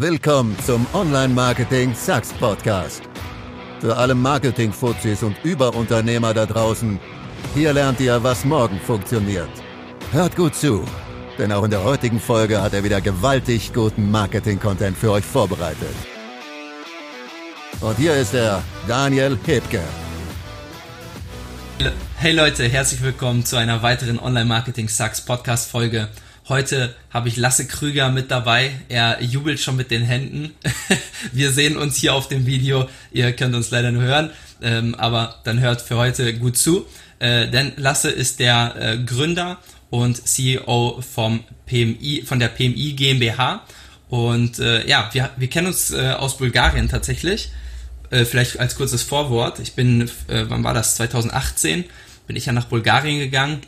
Willkommen zum Online-Marketing Sucks Podcast. Für alle Marketing-Fuzis und Überunternehmer da draußen, hier lernt ihr, was morgen funktioniert. Hört gut zu, denn auch in der heutigen Folge hat er wieder gewaltig guten Marketing-Content für euch vorbereitet. Und hier ist er, Daniel Hebke. Hey Leute, herzlich willkommen zu einer weiteren Online-Marketing Sucks Podcast-Folge. Heute habe ich Lasse Krüger mit dabei. Er jubelt schon mit den Händen. Wir sehen uns hier auf dem Video. Ihr könnt uns leider nur hören, ähm, aber dann hört für heute gut zu. Äh, denn Lasse ist der äh, Gründer und CEO vom PMI, von der PMI GmbH. Und äh, ja, wir, wir kennen uns aus Bulgarien tatsächlich. Vielleicht als kurzes Vorwort. Ich bin, wann war das? 2018 bin ich ja nach Bulgarien gegangen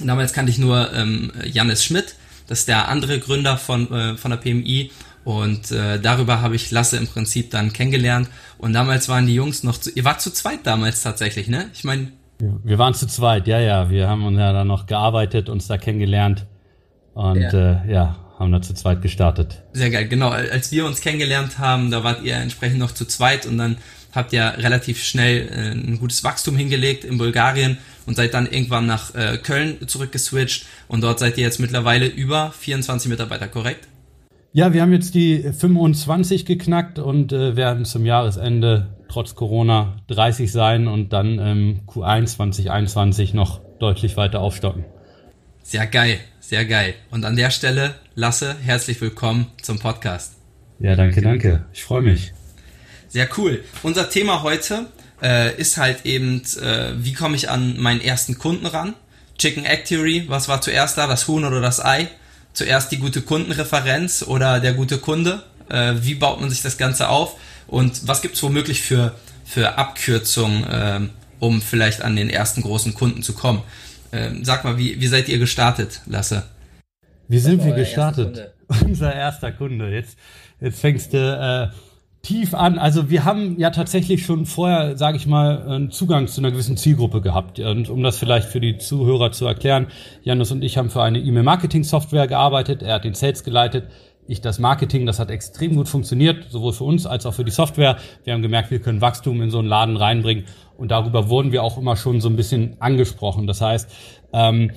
Damals kannte ich nur ähm, Janis Schmidt, das ist der andere Gründer von, äh, von der PMI. Und äh, darüber habe ich Lasse im Prinzip dann kennengelernt. Und damals waren die Jungs noch zu, ihr wart zu zweit damals tatsächlich, ne? Ich meine. Wir waren zu zweit, ja, ja. Wir haben uns ja dann noch gearbeitet, uns da kennengelernt. Und ja, äh, ja haben da zu zweit gestartet. Sehr geil, genau. Als wir uns kennengelernt haben, da wart ihr entsprechend noch zu zweit und dann habt ihr relativ schnell äh, ein gutes Wachstum hingelegt in Bulgarien und seid dann irgendwann nach äh, Köln zurückgeswitcht und dort seid ihr jetzt mittlerweile über 24 Mitarbeiter, korrekt? Ja, wir haben jetzt die 25 geknackt und äh, werden zum Jahresende trotz Corona 30 sein und dann ähm, Q1 2021 noch deutlich weiter aufstocken. Sehr geil, sehr geil. Und an der Stelle, Lasse, herzlich willkommen zum Podcast. Ja, danke, danke. Ich freue mich. Sehr cool. Unser Thema heute äh, ist halt eben, äh, wie komme ich an meinen ersten Kunden ran? Chicken Egg Theory, was war zuerst da, das Huhn oder das Ei? Zuerst die gute Kundenreferenz oder der gute Kunde? Äh, wie baut man sich das Ganze auf? Und was gibt es womöglich für, für Abkürzungen, äh, um vielleicht an den ersten großen Kunden zu kommen? Ähm, sag mal, wie, wie seid ihr gestartet, Lasse? Wie sind wir gestartet? Unser erster Kunde. Jetzt, jetzt fängst du äh, tief an. Also wir haben ja tatsächlich schon vorher, sage ich mal, einen Zugang zu einer gewissen Zielgruppe gehabt. Und um das vielleicht für die Zuhörer zu erklären, Janus und ich haben für eine E-Mail-Marketing-Software gearbeitet. Er hat den Sales geleitet. Ich das Marketing, das hat extrem gut funktioniert, sowohl für uns als auch für die Software. Wir haben gemerkt, wir können Wachstum in so einen Laden reinbringen und darüber wurden wir auch immer schon so ein bisschen angesprochen. Das heißt, ähm,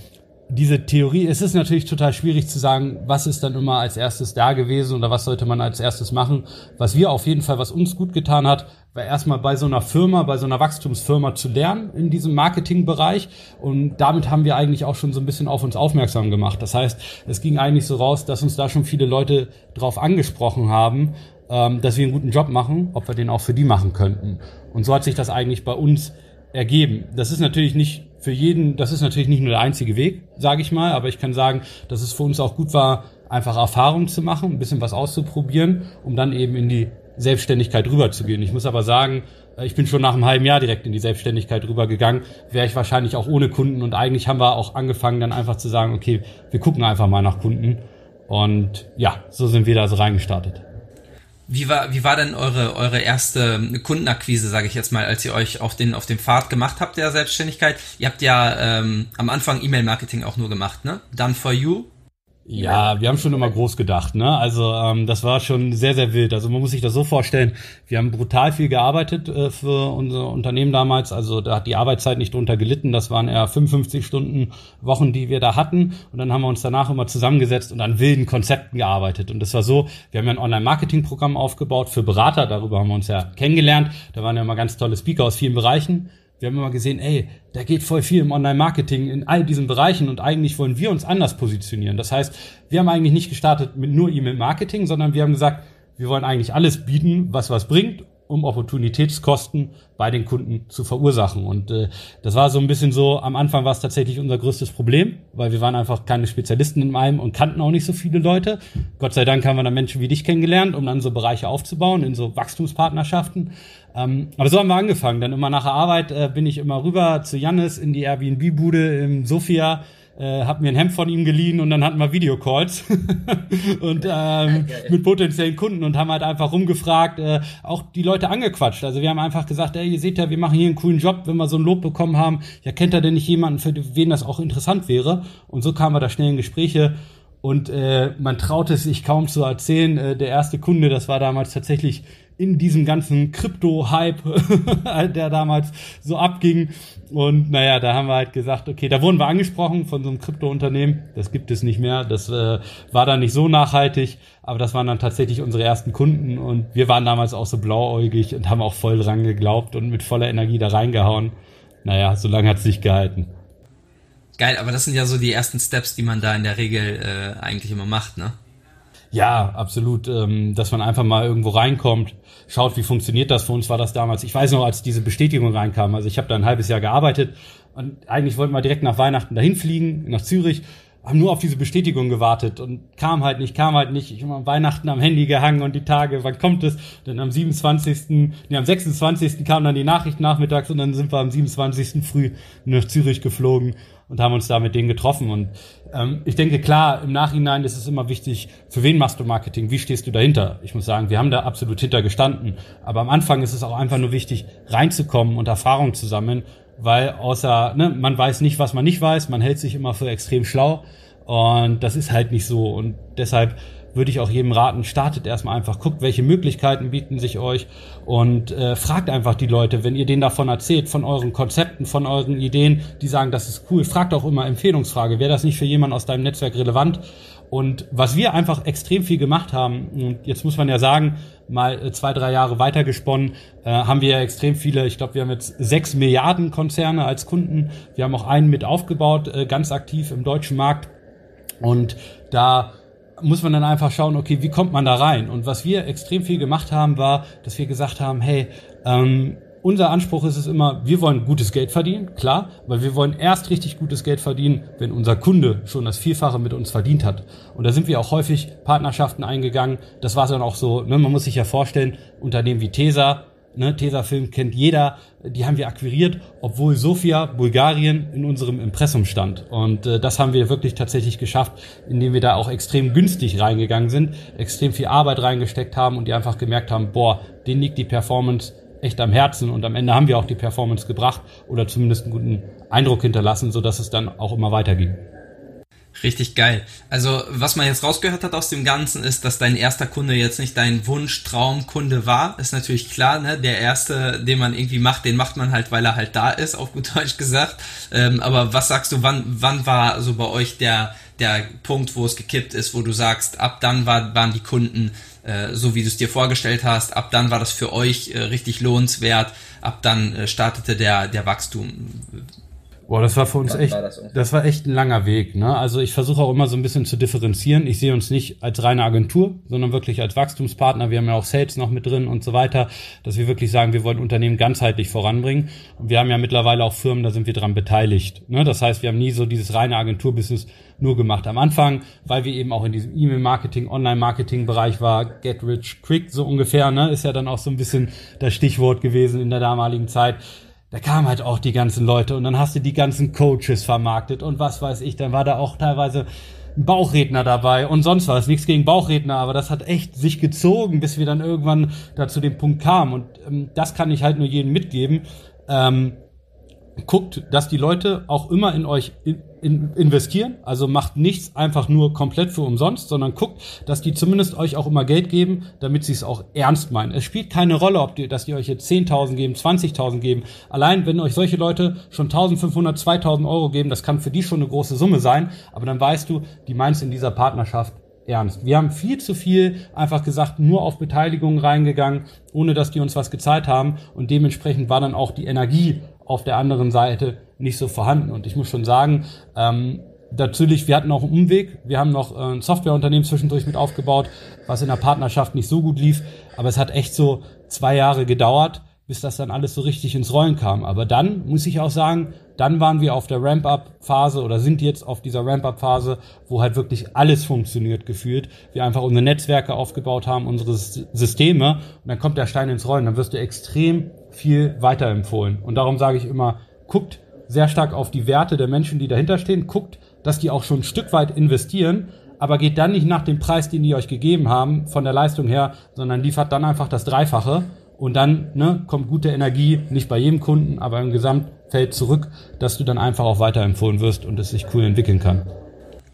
diese Theorie, es ist natürlich total schwierig zu sagen, was ist dann immer als erstes da gewesen oder was sollte man als erstes machen. Was wir auf jeden Fall, was uns gut getan hat, war erstmal bei so einer Firma, bei so einer Wachstumsfirma zu lernen in diesem Marketingbereich. Und damit haben wir eigentlich auch schon so ein bisschen auf uns aufmerksam gemacht. Das heißt, es ging eigentlich so raus, dass uns da schon viele Leute drauf angesprochen haben, ähm, dass wir einen guten Job machen, ob wir den auch für die machen könnten. Und so hat sich das eigentlich bei uns ergeben. Das ist natürlich nicht für jeden, das ist natürlich nicht nur der einzige Weg, sage ich mal, aber ich kann sagen, dass es für uns auch gut war, einfach Erfahrungen zu machen, ein bisschen was auszuprobieren, um dann eben in die Selbstständigkeit rüberzugehen. Ich muss aber sagen, äh, ich bin schon nach einem halben Jahr direkt in die Selbstständigkeit rübergegangen, wäre ich wahrscheinlich auch ohne Kunden und eigentlich haben wir auch angefangen dann einfach zu sagen, okay, wir gucken einfach mal nach Kunden und ja, so sind wir da so reingestartet. Wie war, wie war denn eure, eure erste Kundenakquise, sage ich jetzt mal, als ihr euch auf den, auf den Pfad gemacht habt der Selbstständigkeit? Ihr habt ja ähm, am Anfang E-Mail-Marketing auch nur gemacht, ne? Done for you. Ja, wir haben schon immer groß gedacht, ne? Also ähm, das war schon sehr, sehr wild. Also man muss sich das so vorstellen, wir haben brutal viel gearbeitet äh, für unser Unternehmen damals. Also da hat die Arbeitszeit nicht drunter gelitten. Das waren eher 55 Stunden Wochen, die wir da hatten. Und dann haben wir uns danach immer zusammengesetzt und an wilden Konzepten gearbeitet. Und das war so, wir haben ja ein Online-Marketing-Programm aufgebaut für Berater. Darüber haben wir uns ja kennengelernt. Da waren ja immer ganz tolle Speaker aus vielen Bereichen. Wir haben immer gesehen, ey, da geht voll viel im Online-Marketing in all diesen Bereichen und eigentlich wollen wir uns anders positionieren. Das heißt, wir haben eigentlich nicht gestartet mit nur E-Mail-Marketing, sondern wir haben gesagt, wir wollen eigentlich alles bieten, was was bringt um Opportunitätskosten bei den Kunden zu verursachen. Und äh, das war so ein bisschen so, am Anfang war es tatsächlich unser größtes Problem, weil wir waren einfach keine Spezialisten in einem und kannten auch nicht so viele Leute. Gott sei Dank haben wir dann Menschen wie dich kennengelernt, um dann so Bereiche aufzubauen, in so Wachstumspartnerschaften. Ähm, aber so haben wir angefangen. Dann immer nach der Arbeit äh, bin ich immer rüber zu Jannis in die Airbnb-Bude im Sofia äh, hab mir ein Hemd von ihm geliehen und dann hatten wir Videocalls und ähm, mit potenziellen Kunden und haben halt einfach rumgefragt, äh, auch die Leute angequatscht. Also wir haben einfach gesagt, ey, ihr seht ja, wir machen hier einen coolen Job, wenn wir so ein Lob bekommen haben. Ja, kennt ihr denn nicht jemanden, für wen das auch interessant wäre? Und so kamen wir da schnell in Gespräche Und äh, man traut es sich kaum zu erzählen. Äh, der erste Kunde, das war damals tatsächlich in diesem ganzen Krypto-Hype, der damals so abging. Und naja, da haben wir halt gesagt, okay, da wurden wir angesprochen von so einem Krypto-Unternehmen. Das gibt es nicht mehr. Das äh, war dann nicht so nachhaltig, aber das waren dann tatsächlich unsere ersten Kunden. Und wir waren damals auch so blauäugig und haben auch voll dran geglaubt und mit voller Energie da reingehauen. Naja, so lange hat es sich gehalten. Geil, aber das sind ja so die ersten Steps, die man da in der Regel äh, eigentlich immer macht, ne? Ja, absolut. Ähm, dass man einfach mal irgendwo reinkommt, schaut, wie funktioniert das. Für uns war das damals. Ich weiß noch, als diese Bestätigung reinkam. Also ich habe da ein halbes Jahr gearbeitet und eigentlich wollten wir direkt nach Weihnachten dahin fliegen, nach Zürich haben nur auf diese Bestätigung gewartet und kam halt nicht, kam halt nicht. Ich habe am Weihnachten am Handy gehangen und die Tage, wann kommt es? Denn am 27., nee, am 26. kamen dann die Nachrichten nachmittags und dann sind wir am 27. früh nach Zürich geflogen und haben uns da mit denen getroffen. Und ähm, ich denke, klar, im Nachhinein ist es immer wichtig, für wen machst du Marketing, wie stehst du dahinter? Ich muss sagen, wir haben da absolut hinter gestanden. Aber am Anfang ist es auch einfach nur wichtig, reinzukommen und Erfahrung zu sammeln, weil außer, ne, man weiß nicht, was man nicht weiß, man hält sich immer für extrem schlau. Und das ist halt nicht so. Und deshalb würde ich auch jedem raten, startet erstmal einfach, guckt, welche Möglichkeiten bieten sich euch und äh, fragt einfach die Leute, wenn ihr denen davon erzählt, von euren Konzepten, von euren Ideen, die sagen, das ist cool, fragt auch immer Empfehlungsfrage, wäre das nicht für jemanden aus deinem Netzwerk relevant? Und was wir einfach extrem viel gemacht haben, und jetzt muss man ja sagen, mal äh, zwei, drei Jahre weitergesponnen, äh, haben wir ja extrem viele, ich glaube, wir haben jetzt sechs Milliarden Konzerne als Kunden. Wir haben auch einen mit aufgebaut, äh, ganz aktiv im deutschen Markt. Und da muss man dann einfach schauen, okay, wie kommt man da rein? Und was wir extrem viel gemacht haben, war, dass wir gesagt haben, hey, ähm, unser Anspruch ist es immer, wir wollen gutes Geld verdienen, klar, aber wir wollen erst richtig gutes Geld verdienen, wenn unser Kunde schon das Vielfache mit uns verdient hat. Und da sind wir auch häufig Partnerschaften eingegangen. Das war dann auch so, ne, man muss sich ja vorstellen, Unternehmen wie Tesa, ne, Tesafilm kennt jeder, die haben wir akquiriert, obwohl Sofia, Bulgarien in unserem Impressum stand. Und äh, das haben wir wirklich tatsächlich geschafft, indem wir da auch extrem günstig reingegangen sind, extrem viel Arbeit reingesteckt haben und die einfach gemerkt haben, boah, denen liegt die Performance echt am Herzen und am Ende haben wir auch die Performance gebracht oder zumindest einen guten Eindruck hinterlassen, so dass es dann auch immer weiterging. Richtig geil. Also, was man jetzt rausgehört hat aus dem Ganzen, ist, dass dein erster Kunde jetzt nicht dein Wunsch-Traumkunde war. Ist natürlich klar, ne? Der erste, den man irgendwie macht, den macht man halt, weil er halt da ist, auf gut Deutsch gesagt. Ähm, aber was sagst du, wann, wann war so bei euch der, der Punkt, wo es gekippt ist, wo du sagst, ab dann war, waren die Kunden äh, so, wie du es dir vorgestellt hast, ab dann war das für euch äh, richtig lohnenswert, ab dann äh, startete der, der Wachstum. Boah, das war für uns echt, war das, das, war echt ein langer Weg. Ne? Also ich versuche auch immer so ein bisschen zu differenzieren. Ich sehe uns nicht als reine Agentur, sondern wirklich als Wachstumspartner. Wir haben ja auch Sales noch mit drin und so weiter, dass wir wirklich sagen, wir wollen Unternehmen ganzheitlich voranbringen. Und wir haben ja mittlerweile auch Firmen, da sind wir dran beteiligt. Ne? Das heißt, wir haben nie so dieses reine Agenturbusiness nur gemacht. Am Anfang, weil wir eben auch in diesem E-Mail-Marketing, Online-Marketing-Bereich war, Get Rich Quick so ungefähr, ne? ist ja dann auch so ein bisschen das Stichwort gewesen in der damaligen Zeit da kamen halt auch die ganzen Leute und dann hast du die ganzen Coaches vermarktet und was weiß ich, dann war da auch teilweise ein Bauchredner dabei und sonst was. Nichts gegen Bauchredner, aber das hat echt sich gezogen, bis wir dann irgendwann da zu dem Punkt kamen. Und ähm, das kann ich halt nur jedem mitgeben. Ähm, guckt, dass die Leute auch immer in euch in, in, investieren. Also macht nichts einfach nur komplett für umsonst, sondern guckt, dass die zumindest euch auch immer Geld geben, damit sie es auch ernst meinen. Es spielt keine Rolle, ob die, dass die euch jetzt 10.000 geben, 20.000 geben. Allein, wenn euch solche Leute schon 1.500, 2.000 Euro geben, das kann für die schon eine große Summe sein. Aber dann weißt du, die meinst in dieser Partnerschaft ernst. Wir haben viel zu viel einfach gesagt, nur auf Beteiligung reingegangen, ohne dass die uns was gezahlt haben. Und dementsprechend war dann auch die Energie auf der anderen Seite nicht so vorhanden. Und ich muss schon sagen, ähm, natürlich, wir hatten auch einen Umweg. Wir haben noch äh, ein Softwareunternehmen zwischendurch mit aufgebaut, was in der Partnerschaft nicht so gut lief. Aber es hat echt so zwei Jahre gedauert, bis das dann alles so richtig ins Rollen kam. Aber dann muss ich auch sagen, dann waren wir auf der Ramp-up-Phase oder sind jetzt auf dieser Ramp-up-Phase, wo halt wirklich alles funktioniert gefühlt. Wir einfach unsere Netzwerke aufgebaut haben, unsere Systeme und dann kommt der Stein ins Rollen. Dann wirst du extrem viel weiterempfohlen. Und darum sage ich immer, guckt sehr stark auf die Werte der Menschen, die dahinter stehen, guckt, dass die auch schon ein Stück weit investieren, aber geht dann nicht nach dem Preis, den die euch gegeben haben, von der Leistung her, sondern liefert dann einfach das Dreifache und dann ne, kommt gute Energie, nicht bei jedem Kunden, aber im Gesamtfeld zurück, dass du dann einfach auch weiterempfohlen wirst und es sich cool entwickeln kann.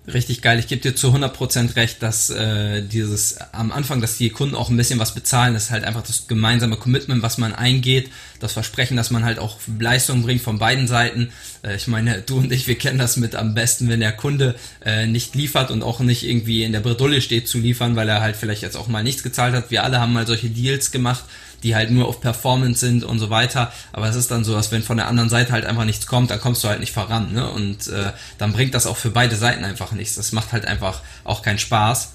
Richtig geil. Ich gebe dir zu 100% recht, dass äh, dieses am Anfang, dass die Kunden auch ein bisschen was bezahlen, das ist halt einfach das gemeinsame Commitment, was man eingeht, das Versprechen, dass man halt auch Leistung bringt von beiden Seiten. Äh, ich meine, du und ich, wir kennen das mit am besten, wenn der Kunde äh, nicht liefert und auch nicht irgendwie in der Bredouille steht zu liefern, weil er halt vielleicht jetzt auch mal nichts gezahlt hat. Wir alle haben mal solche Deals gemacht, die halt nur auf Performance sind und so weiter. Aber es ist dann so, dass wenn von der anderen Seite halt einfach nichts kommt, dann kommst du halt nicht voran. Ne? Und äh, dann bringt das auch für beide Seiten einfach nichts. Das macht halt einfach auch keinen Spaß.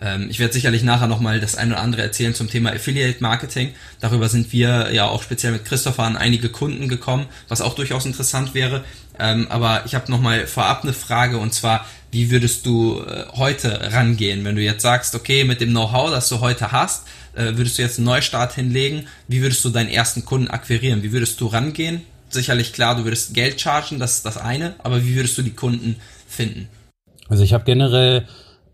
Ähm, ich werde sicherlich nachher nochmal das eine oder andere erzählen zum Thema Affiliate Marketing. Darüber sind wir ja auch speziell mit Christopher an einige Kunden gekommen, was auch durchaus interessant wäre. Ähm, aber ich habe nochmal vorab eine Frage und zwar, wie würdest du äh, heute rangehen, wenn du jetzt sagst, okay, mit dem Know-how, das du heute hast, äh, würdest du jetzt einen Neustart hinlegen? Wie würdest du deinen ersten Kunden akquirieren? Wie würdest du rangehen? Sicherlich klar, du würdest Geld chargen, das ist das eine, aber wie würdest du die Kunden finden? Also ich habe generell,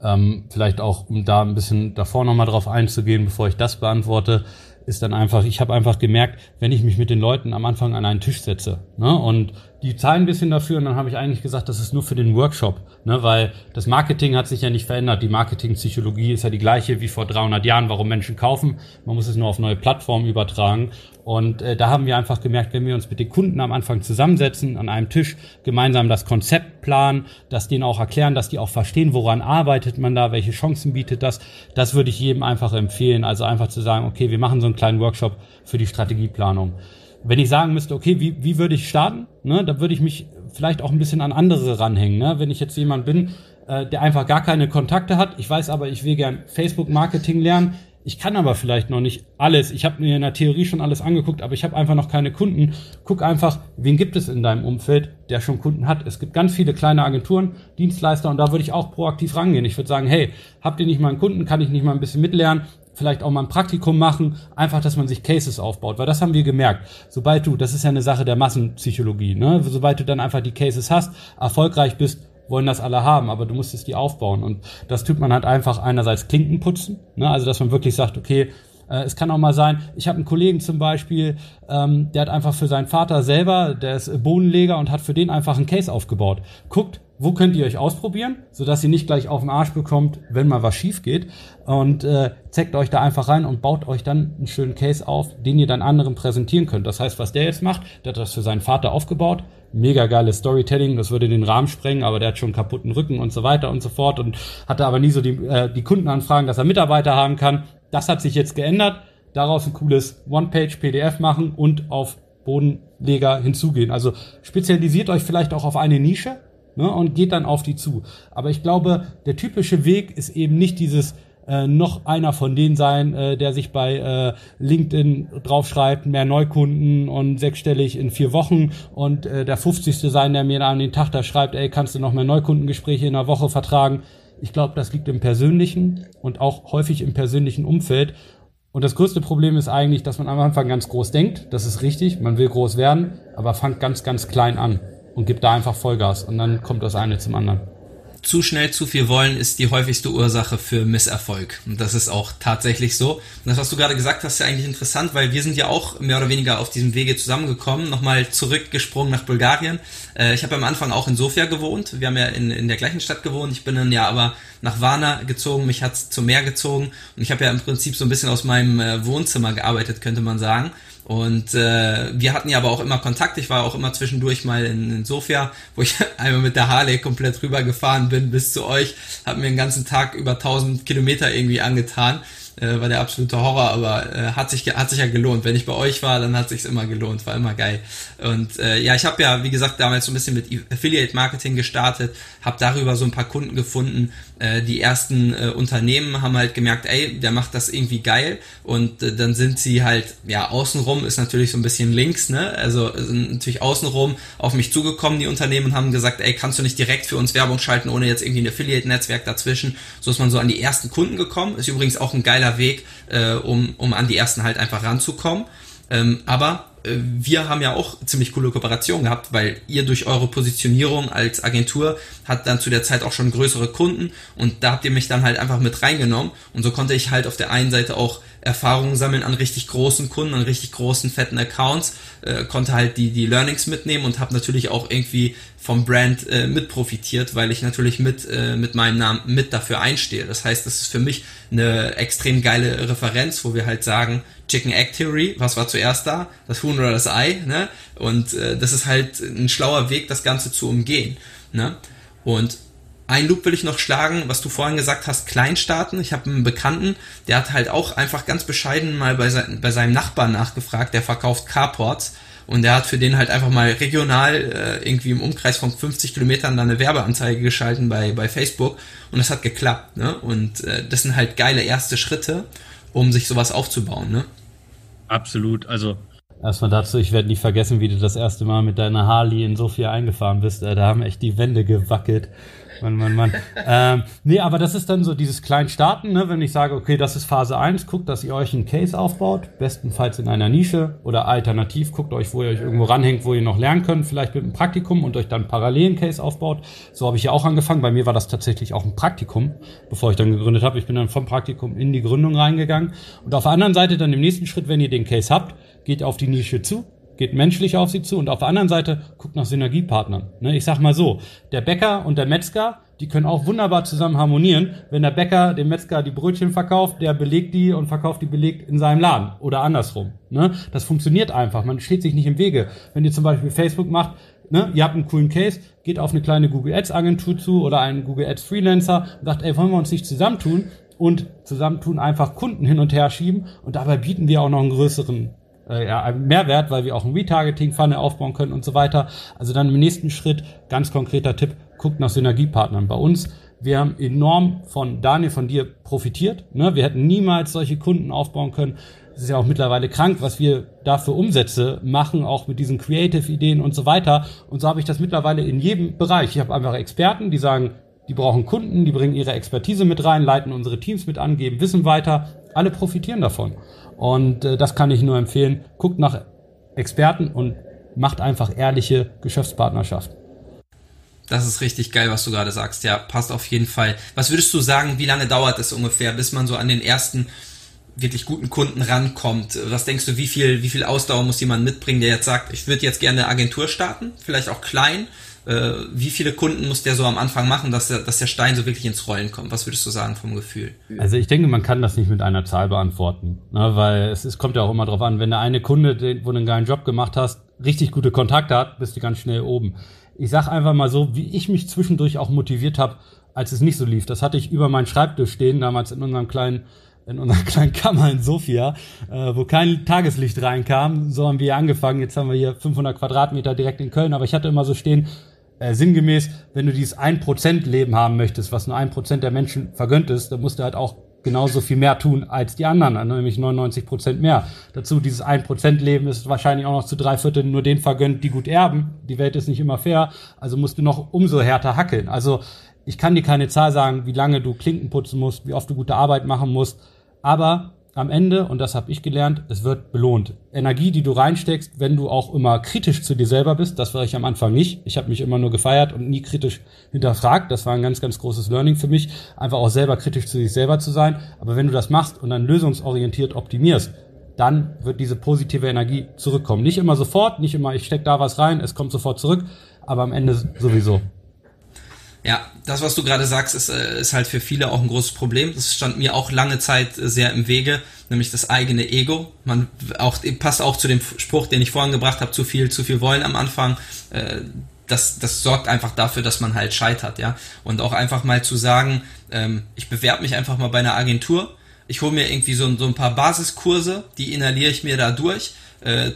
ähm, vielleicht auch, um da ein bisschen davor nochmal drauf einzugehen, bevor ich das beantworte, ist dann einfach, ich habe einfach gemerkt, wenn ich mich mit den Leuten am Anfang an einen Tisch setze ne, und die zahlen ein bisschen dafür und dann habe ich eigentlich gesagt, das ist nur für den Workshop, ne, weil das Marketing hat sich ja nicht verändert. Die Marketingpsychologie ist ja die gleiche wie vor 300 Jahren, warum Menschen kaufen. Man muss es nur auf neue Plattformen übertragen und äh, da haben wir einfach gemerkt, wenn wir uns mit den Kunden am Anfang zusammensetzen, an einem Tisch, gemeinsam das Konzept planen, dass denen auch erklären, dass die auch verstehen, woran arbeitet man da, welche Chancen bietet das, das würde ich jedem einfach empfehlen. Also einfach zu sagen, okay, wir machen so einen kleinen Workshop für die Strategieplanung. Wenn ich sagen müsste, okay, wie, wie würde ich starten, ne, da würde ich mich vielleicht auch ein bisschen an andere ranhängen. Ne? Wenn ich jetzt jemand bin, äh, der einfach gar keine Kontakte hat, ich weiß aber, ich will gern Facebook-Marketing lernen, ich kann aber vielleicht noch nicht alles. Ich habe mir in der Theorie schon alles angeguckt, aber ich habe einfach noch keine Kunden. Guck einfach, wen gibt es in deinem Umfeld, der schon Kunden hat. Es gibt ganz viele kleine Agenturen, Dienstleister und da würde ich auch proaktiv rangehen. Ich würde sagen, hey, habt ihr nicht mal einen Kunden, kann ich nicht mal ein bisschen mitlernen? Vielleicht auch mal ein Praktikum machen, einfach, dass man sich Cases aufbaut, weil das haben wir gemerkt. Sobald du, das ist ja eine Sache der Massenpsychologie, ne? sobald du dann einfach die Cases hast, erfolgreich bist, wollen das alle haben, aber du musstest die aufbauen. Und das tut man halt einfach einerseits Klinken putzen, ne? also dass man wirklich sagt, okay, äh, es kann auch mal sein, ich habe einen Kollegen zum Beispiel, ähm, der hat einfach für seinen Vater selber, der ist Bodenleger und hat für den einfach einen Case aufgebaut. Guckt, wo könnt ihr euch ausprobieren, sodass ihr nicht gleich auf den Arsch bekommt, wenn mal was schief geht. Und äh, zeckt euch da einfach rein und baut euch dann einen schönen Case auf, den ihr dann anderen präsentieren könnt. Das heißt, was der jetzt macht, der hat das für seinen Vater aufgebaut. Mega geiles Storytelling, das würde den Rahmen sprengen, aber der hat schon kaputten Rücken und so weiter und so fort und hatte aber nie so die, äh, die Kundenanfragen, dass er Mitarbeiter haben kann. Das hat sich jetzt geändert. Daraus ein cooles One-Page-PDF machen und auf Bodenleger hinzugehen. Also spezialisiert euch vielleicht auch auf eine Nische ne, und geht dann auf die zu. Aber ich glaube, der typische Weg ist eben nicht dieses äh, noch einer von denen sein, äh, der sich bei äh, LinkedIn draufschreibt, mehr Neukunden und sechsstellig in vier Wochen und äh, der 50. sein, der mir an den Tag da schreibt, ey, kannst du noch mehr Neukundengespräche in einer Woche vertragen? Ich glaube, das liegt im persönlichen und auch häufig im persönlichen Umfeld. Und das größte Problem ist eigentlich, dass man am Anfang ganz groß denkt. Das ist richtig, man will groß werden, aber fangt ganz, ganz klein an und gibt da einfach Vollgas und dann kommt das eine zum anderen. Zu schnell zu viel wollen ist die häufigste Ursache für Misserfolg. Und das ist auch tatsächlich so. Und das, was du gerade gesagt hast, ist ja eigentlich interessant, weil wir sind ja auch mehr oder weniger auf diesem Wege zusammengekommen. Nochmal zurückgesprungen nach Bulgarien. Äh, ich habe am Anfang auch in Sofia gewohnt. Wir haben ja in, in der gleichen Stadt gewohnt. Ich bin dann ja aber nach Varna gezogen. Mich hat's zum Meer gezogen. Und ich habe ja im Prinzip so ein bisschen aus meinem äh, Wohnzimmer gearbeitet, könnte man sagen. Und äh, wir hatten ja aber auch immer Kontakt. Ich war auch immer zwischendurch mal in, in Sofia, wo ich einmal mit der Harley komplett rübergefahren bin bis zu euch. Hab mir den ganzen Tag über 1000 Kilometer irgendwie angetan äh, war der absolute Horror, aber äh, hat sich hat sich ja gelohnt. Wenn ich bei euch war, dann hat sich's immer gelohnt, war immer geil. Und äh, ja, ich habe ja wie gesagt damals so ein bisschen mit Affiliate Marketing gestartet, habe darüber so ein paar Kunden gefunden. Äh, die ersten äh, Unternehmen haben halt gemerkt, ey, der macht das irgendwie geil und äh, dann sind sie halt ja außenrum ist natürlich so ein bisschen links, ne? Also sind natürlich außenrum auf mich zugekommen die Unternehmen und haben gesagt, ey, kannst du nicht direkt für uns Werbung schalten, ohne jetzt irgendwie ein Affiliate Netzwerk dazwischen. So ist man so an die ersten Kunden gekommen. Ist übrigens auch ein geiler Weg, äh, um, um an die ersten halt einfach ranzukommen. Ähm, aber äh, wir haben ja auch ziemlich coole Kooperationen gehabt, weil ihr durch eure Positionierung als Agentur hat dann zu der Zeit auch schon größere Kunden und da habt ihr mich dann halt einfach mit reingenommen und so konnte ich halt auf der einen Seite auch Erfahrungen sammeln an richtig großen Kunden, an richtig großen fetten Accounts, äh, konnte halt die die Learnings mitnehmen und habe natürlich auch irgendwie vom Brand äh, mit profitiert, weil ich natürlich mit äh, mit meinem Namen mit dafür einstehe. Das heißt, das ist für mich eine extrem geile Referenz, wo wir halt sagen, Chicken Egg Theory, was war zuerst da, das Huhn oder das Ei, ne? Und äh, das ist halt ein schlauer Weg, das Ganze zu umgehen, ne? Und ein Loop will ich noch schlagen, was du vorhin gesagt hast, Kleinstarten. Ich habe einen Bekannten, der hat halt auch einfach ganz bescheiden mal bei, sein, bei seinem Nachbarn nachgefragt, der verkauft Carports und der hat für den halt einfach mal regional äh, irgendwie im Umkreis von 50 Kilometern dann eine Werbeanzeige geschalten bei, bei Facebook und das hat geklappt. Ne? Und äh, das sind halt geile erste Schritte, um sich sowas aufzubauen. Ne? Absolut. Also Erstmal dazu, ich werde nie vergessen, wie du das erste Mal mit deiner Harley in Sofia eingefahren bist. Äh, da haben echt die Wände gewackelt. Mann, Mann, Mann. ähm, nee, aber das ist dann so dieses Kleinstarten, ne? wenn ich sage, okay, das ist Phase 1, guckt, dass ihr euch einen Case aufbaut, bestenfalls in einer Nische oder alternativ, guckt euch, wo ihr euch irgendwo ranhängt, wo ihr noch lernen könnt, vielleicht mit einem Praktikum und euch dann parallel einen Case aufbaut. So habe ich ja auch angefangen. Bei mir war das tatsächlich auch ein Praktikum, bevor ich dann gegründet habe. Ich bin dann vom Praktikum in die Gründung reingegangen. Und auf der anderen Seite dann im nächsten Schritt, wenn ihr den Case habt, geht auf die Nische zu, geht menschlich auf sie zu und auf der anderen Seite guckt nach Synergiepartnern. Ne, ich sag mal so, der Bäcker und der Metzger, die können auch wunderbar zusammen harmonieren. Wenn der Bäcker dem Metzger die Brötchen verkauft, der belegt die und verkauft die belegt in seinem Laden oder andersrum. Ne? Das funktioniert einfach. Man steht sich nicht im Wege. Wenn ihr zum Beispiel Facebook macht, ne, ihr habt einen coolen Case, geht auf eine kleine Google Ads Agentur zu oder einen Google Ads Freelancer und sagt, ey, wollen wir uns nicht zusammentun und zusammentun einfach Kunden hin und her schieben und dabei bieten wir auch noch einen größeren äh, ja, Mehrwert, weil wir auch ein Retargeting-Funnel aufbauen können und so weiter. Also dann im nächsten Schritt, ganz konkreter Tipp, guckt nach Synergiepartnern. Bei uns, wir haben enorm von Daniel, von dir profitiert. Ne? Wir hätten niemals solche Kunden aufbauen können. Es ist ja auch mittlerweile krank, was wir da für Umsätze machen, auch mit diesen Creative-Ideen und so weiter. Und so habe ich das mittlerweile in jedem Bereich. Ich habe einfach Experten, die sagen, die brauchen Kunden, die bringen ihre Expertise mit rein, leiten unsere Teams mit an, geben Wissen weiter. Alle profitieren davon. Und äh, das kann ich nur empfehlen. Guckt nach Experten und macht einfach ehrliche Geschäftspartnerschaften. Das ist richtig geil, was du gerade sagst. Ja, passt auf jeden Fall. Was würdest du sagen, wie lange dauert es ungefähr, bis man so an den ersten wirklich guten Kunden rankommt? Was denkst du, wie viel, wie viel Ausdauer muss jemand mitbringen, der jetzt sagt, ich würde jetzt gerne eine Agentur starten, vielleicht auch klein? Äh, wie viele Kunden muss der so am Anfang machen, dass der, dass der Stein so wirklich ins Rollen kommt? Was würdest du sagen vom Gefühl? Also ich denke, man kann das nicht mit einer Zahl beantworten, ne, weil es, es kommt ja auch immer darauf an, wenn der eine Kunde, den, wo du einen geilen Job gemacht hast, richtig gute Kontakte hat, bist du ganz schnell oben. Ich sag einfach mal so, wie ich mich zwischendurch auch motiviert habe, als es nicht so lief. Das hatte ich über meinen Schreibtisch stehen, damals in unserem kleinen in unserer kleinen Kammer in Sofia, äh, wo kein Tageslicht reinkam. So haben wir angefangen. Jetzt haben wir hier 500 Quadratmeter direkt in Köln. Aber ich hatte immer so stehen, äh, sinngemäß, wenn du dieses 1% Leben haben möchtest, was nur 1% der Menschen vergönnt ist, dann musst du halt auch genauso viel mehr tun als die anderen, nämlich 99% mehr. Dazu dieses 1% Leben ist wahrscheinlich auch noch zu drei Vierteln nur den vergönnt, die gut erben. Die Welt ist nicht immer fair, also musst du noch umso härter hackeln. Also ich kann dir keine Zahl sagen, wie lange du Klinken putzen musst, wie oft du gute Arbeit machen musst, aber am Ende, und das habe ich gelernt, es wird belohnt. Energie, die du reinsteckst, wenn du auch immer kritisch zu dir selber bist, das war ich am Anfang nicht. Ich habe mich immer nur gefeiert und nie kritisch hinterfragt. Das war ein ganz, ganz großes Learning für mich, einfach auch selber kritisch zu sich selber zu sein. Aber wenn du das machst und dann lösungsorientiert optimierst, dann wird diese positive Energie zurückkommen. Nicht immer sofort, nicht immer, ich steck da was rein, es kommt sofort zurück, aber am Ende sowieso. Ja, das, was du gerade sagst, ist, äh, ist halt für viele auch ein großes Problem. Das stand mir auch lange Zeit äh, sehr im Wege, nämlich das eigene Ego. Man auch passt auch zu dem Spruch, den ich vorhin gebracht habe, zu viel, zu viel wollen am Anfang. Äh, das, das sorgt einfach dafür, dass man halt scheitert, ja. Und auch einfach mal zu sagen, ähm, ich bewerbe mich einfach mal bei einer Agentur. Ich hole mir irgendwie so, so ein paar Basiskurse, die inhaliere ich mir da durch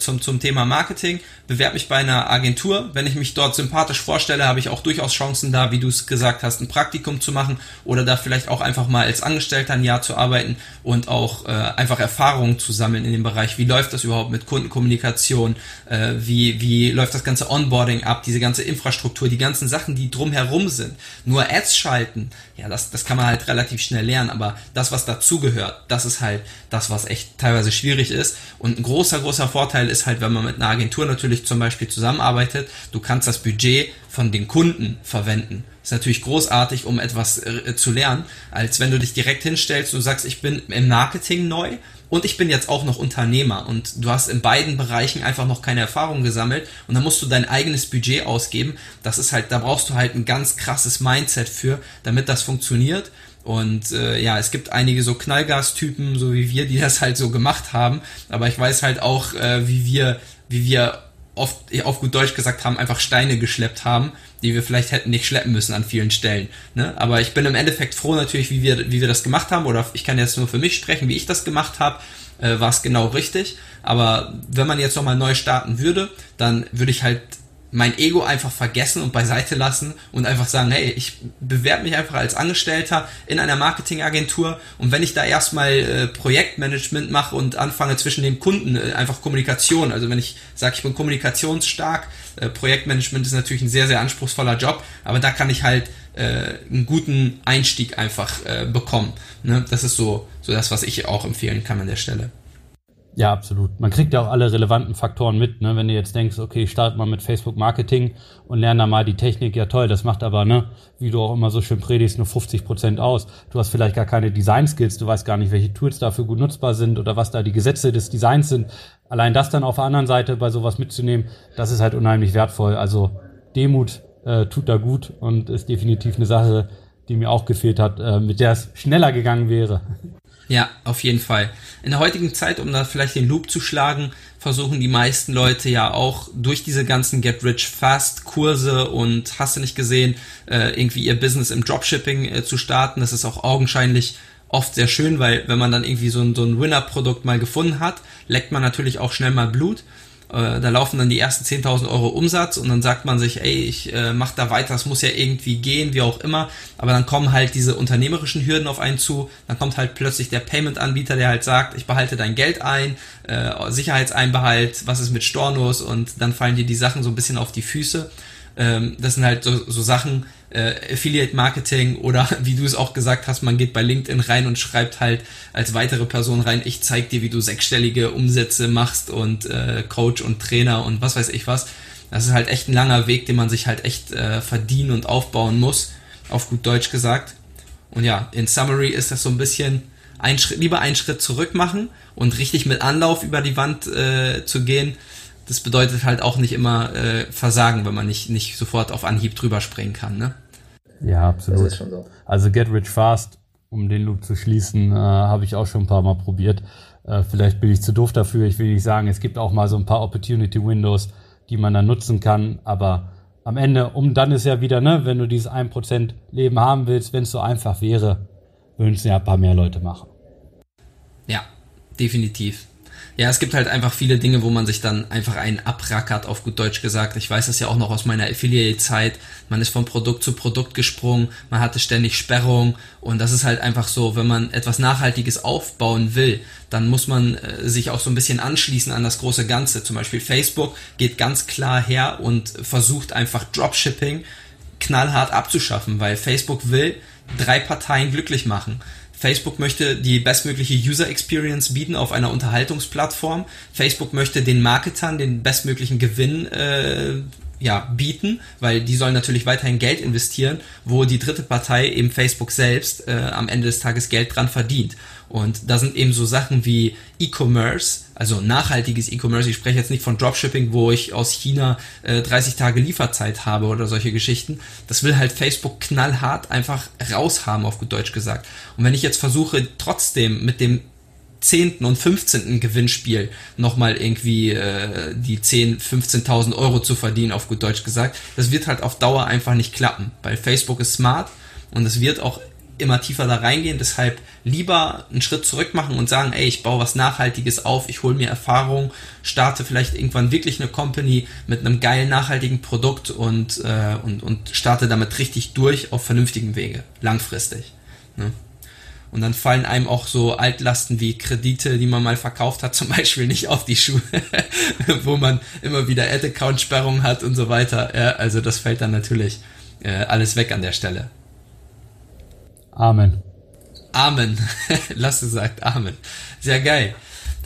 zum, zum Thema Marketing, bewerbe mich bei einer Agentur. Wenn ich mich dort sympathisch vorstelle, habe ich auch durchaus Chancen da, wie du es gesagt hast, ein Praktikum zu machen oder da vielleicht auch einfach mal als Angestellter ein Jahr zu arbeiten und auch äh, einfach Erfahrungen zu sammeln in dem Bereich. Wie läuft das überhaupt mit Kundenkommunikation? Äh, wie, wie läuft das ganze Onboarding ab? Diese ganze Infrastruktur, die ganzen Sachen, die drumherum sind. Nur Ads schalten, ja, das, das kann man halt relativ schnell lernen, aber das, was dazugehört, das ist halt das, was echt teilweise schwierig ist. Und ein großer, großer Vorteil Vorteil ist halt, wenn man mit einer Agentur natürlich zum Beispiel zusammenarbeitet, du kannst das Budget von den Kunden verwenden. Ist natürlich großartig, um etwas äh, zu lernen, als wenn du dich direkt hinstellst und sagst, ich bin im Marketing neu und ich bin jetzt auch noch Unternehmer und du hast in beiden Bereichen einfach noch keine Erfahrung gesammelt und dann musst du dein eigenes Budget ausgeben. Das ist halt, da brauchst du halt ein ganz krasses Mindset für, damit das funktioniert. Und äh, ja, es gibt einige so Knallgas-Typen, so wie wir, die das halt so gemacht haben. Aber ich weiß halt auch, äh, wie wir, wie wir oft, auf gut Deutsch gesagt haben, einfach Steine geschleppt haben, die wir vielleicht hätten nicht schleppen müssen an vielen Stellen. Ne? Aber ich bin im Endeffekt froh natürlich, wie wir, wie wir das gemacht haben. Oder ich kann jetzt nur für mich sprechen, wie ich das gemacht habe. Äh, war es genau richtig. Aber wenn man jetzt nochmal neu starten würde, dann würde ich halt mein Ego einfach vergessen und beiseite lassen und einfach sagen, hey, ich bewerbe mich einfach als Angestellter in einer Marketingagentur und wenn ich da erstmal äh, Projektmanagement mache und anfange zwischen den Kunden äh, einfach Kommunikation, also wenn ich sage, ich bin kommunikationsstark, äh, Projektmanagement ist natürlich ein sehr, sehr anspruchsvoller Job, aber da kann ich halt äh, einen guten Einstieg einfach äh, bekommen. Ne? Das ist so, so das, was ich auch empfehlen kann an der Stelle. Ja, absolut. Man kriegt ja auch alle relevanten Faktoren mit, ne? Wenn du jetzt denkst, okay, ich starte mal mit Facebook Marketing und lerne da mal die Technik, ja toll, das macht aber, ne, wie du auch immer so schön predigst, nur 50 Prozent aus. Du hast vielleicht gar keine Design-Skills, du weißt gar nicht, welche Tools dafür gut nutzbar sind oder was da die Gesetze des Designs sind. Allein das dann auf der anderen Seite bei sowas mitzunehmen, das ist halt unheimlich wertvoll. Also Demut äh, tut da gut und ist definitiv eine Sache, die mir auch gefehlt hat, äh, mit der es schneller gegangen wäre. Ja, auf jeden Fall. In der heutigen Zeit, um da vielleicht den Loop zu schlagen, versuchen die meisten Leute ja auch durch diese ganzen Get Rich Fast Kurse und hast du nicht gesehen, äh, irgendwie ihr Business im Dropshipping äh, zu starten. Das ist auch augenscheinlich oft sehr schön, weil wenn man dann irgendwie so ein, so ein Winner-Produkt mal gefunden hat, leckt man natürlich auch schnell mal Blut. Äh, da laufen dann die ersten 10.000 Euro Umsatz und dann sagt man sich, ey, ich äh, mach da weiter, das muss ja irgendwie gehen, wie auch immer. Aber dann kommen halt diese unternehmerischen Hürden auf einen zu. Dann kommt halt plötzlich der Payment-Anbieter, der halt sagt, ich behalte dein Geld ein, äh, Sicherheitseinbehalt, was ist mit Stornos und dann fallen dir die Sachen so ein bisschen auf die Füße. Ähm, das sind halt so, so Sachen, äh, Affiliate Marketing oder wie du es auch gesagt hast, man geht bei LinkedIn rein und schreibt halt als weitere Person rein, ich zeig dir, wie du sechsstellige Umsätze machst und äh, Coach und Trainer und was weiß ich was. Das ist halt echt ein langer Weg, den man sich halt echt äh, verdienen und aufbauen muss, auf gut Deutsch gesagt. Und ja, in Summary ist das so ein bisschen ein Schritt, lieber einen Schritt zurück machen und richtig mit Anlauf über die Wand äh, zu gehen, das bedeutet halt auch nicht immer äh, Versagen, wenn man nicht, nicht sofort auf Anhieb drüber springen kann, ne? Ja, absolut. Das ist schon so. Also Get Rich Fast, um den Loop zu schließen, äh, habe ich auch schon ein paar Mal probiert. Äh, vielleicht bin ich zu doof dafür. Ich will nicht sagen, es gibt auch mal so ein paar Opportunity Windows, die man dann nutzen kann, aber am Ende, um dann ist ja wieder, ne, wenn du dieses 1% Leben haben willst, wenn es so einfach wäre, würden es ja ein paar mehr Leute machen. Ja, definitiv. Ja, es gibt halt einfach viele Dinge, wo man sich dann einfach einen abrackert, auf gut Deutsch gesagt. Ich weiß das ja auch noch aus meiner Affiliate-Zeit. Man ist von Produkt zu Produkt gesprungen, man hatte ständig Sperrung und das ist halt einfach so, wenn man etwas Nachhaltiges aufbauen will, dann muss man äh, sich auch so ein bisschen anschließen an das große Ganze. Zum Beispiel Facebook geht ganz klar her und versucht einfach Dropshipping knallhart abzuschaffen, weil Facebook will drei Parteien glücklich machen. Facebook möchte die bestmögliche User Experience bieten auf einer Unterhaltungsplattform. Facebook möchte den Marketern den bestmöglichen Gewinn äh, ja, bieten, weil die sollen natürlich weiterhin Geld investieren, wo die dritte Partei, eben Facebook selbst, äh, am Ende des Tages Geld dran verdient. Und da sind eben so Sachen wie E-Commerce, also nachhaltiges E-Commerce. Ich spreche jetzt nicht von Dropshipping, wo ich aus China äh, 30 Tage Lieferzeit habe oder solche Geschichten. Das will halt Facebook knallhart einfach raushaben, auf gut Deutsch gesagt. Und wenn ich jetzt versuche, trotzdem mit dem zehnten und 15. Gewinnspiel nochmal irgendwie äh, die 10, 15.000 Euro zu verdienen, auf gut Deutsch gesagt, das wird halt auf Dauer einfach nicht klappen, weil Facebook ist smart und es wird auch immer tiefer da reingehen. Deshalb lieber einen Schritt zurück machen und sagen, ey, ich baue was Nachhaltiges auf, ich hole mir Erfahrung, starte vielleicht irgendwann wirklich eine Company mit einem geilen, nachhaltigen Produkt und, äh, und, und starte damit richtig durch auf vernünftigen Wege, langfristig. Ne? Und dann fallen einem auch so Altlasten wie Kredite, die man mal verkauft hat, zum Beispiel nicht auf die Schuhe, wo man immer wieder Ad-Account-Sperrungen hat und so weiter. Ja, also das fällt dann natürlich äh, alles weg an der Stelle. Amen. Amen. Lasse sagt Amen. Sehr geil.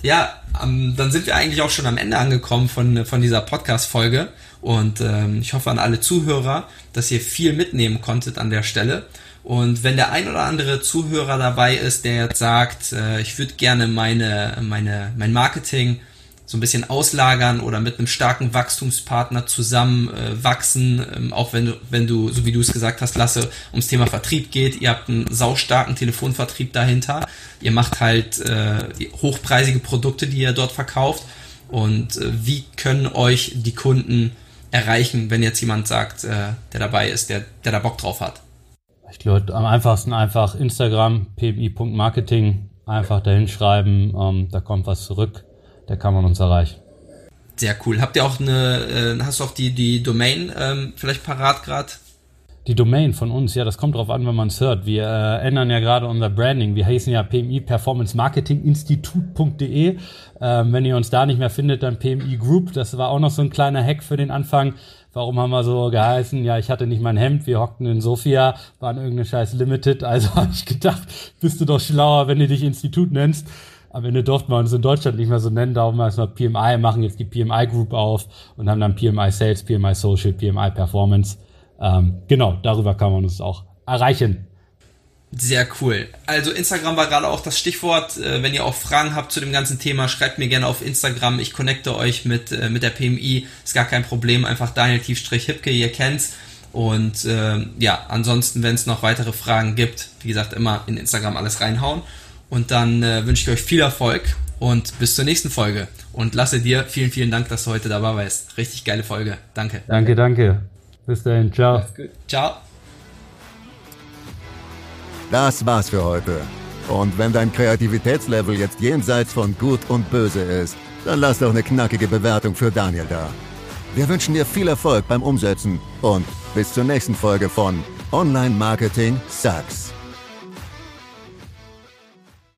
Ja, ähm, dann sind wir eigentlich auch schon am Ende angekommen von, von dieser Podcast-Folge. Und ähm, ich hoffe an alle Zuhörer, dass ihr viel mitnehmen konntet an der Stelle. Und wenn der ein oder andere Zuhörer dabei ist, der jetzt sagt, äh, ich würde gerne meine, meine, mein Marketing so ein bisschen auslagern oder mit einem starken Wachstumspartner zusammen äh, wachsen, ähm, auch wenn du, wenn du, so wie du es gesagt hast, Lasse, ums Thema Vertrieb geht, ihr habt einen saustarken Telefonvertrieb dahinter, ihr macht halt äh, hochpreisige Produkte, die ihr dort verkauft und äh, wie können euch die Kunden erreichen, wenn jetzt jemand sagt, äh, der dabei ist, der, der da Bock drauf hat? Ich glaube, am einfachsten einfach Instagram, pmi.marketing, einfach dahin schreiben, ähm, da kommt was zurück da kann man uns erreichen. Sehr cool. Habt ihr auch eine, äh, hast du auch die, die Domain ähm, vielleicht parat gerade? Die Domain von uns, ja, das kommt drauf an, wenn man es hört. Wir äh, ändern ja gerade unser Branding. Wir heißen ja PMI Performance Marketing Institut.de. Ähm, wenn ihr uns da nicht mehr findet, dann PMI Group. Das war auch noch so ein kleiner Hack für den Anfang. Warum haben wir so geheißen? Ja, ich hatte nicht mein Hemd. Wir hockten in Sofia, waren irgendeine scheiß Limited. Also habe ich gedacht, bist du doch schlauer, wenn du dich Institut nennst. Am Ende durften wir uns in Deutschland nicht mehr so nennen, darum erstmal PMI, machen jetzt die PMI Group auf und haben dann PMI Sales, PMI Social, PMI Performance. Ähm, genau, darüber kann man uns auch erreichen. Sehr cool. Also Instagram war gerade auch das Stichwort. Äh, wenn ihr auch Fragen habt zu dem ganzen Thema, schreibt mir gerne auf Instagram. Ich connecte euch mit, äh, mit der PMI. Ist gar kein Problem. Einfach Daniel Tiefstrich Hipke, ihr kennt's. Und äh, ja, ansonsten, wenn es noch weitere Fragen gibt, wie gesagt, immer in Instagram alles reinhauen. Und dann äh, wünsche ich euch viel Erfolg und bis zur nächsten Folge. Und lasse dir vielen, vielen Dank, dass du heute dabei warst. Richtig geile Folge. Danke. Danke, danke. Bis dahin. Ciao. Ciao. Das war's für heute. Und wenn dein Kreativitätslevel jetzt jenseits von Gut und Böse ist, dann lass doch eine knackige Bewertung für Daniel da. Wir wünschen dir viel Erfolg beim Umsetzen und bis zur nächsten Folge von Online Marketing Sucks.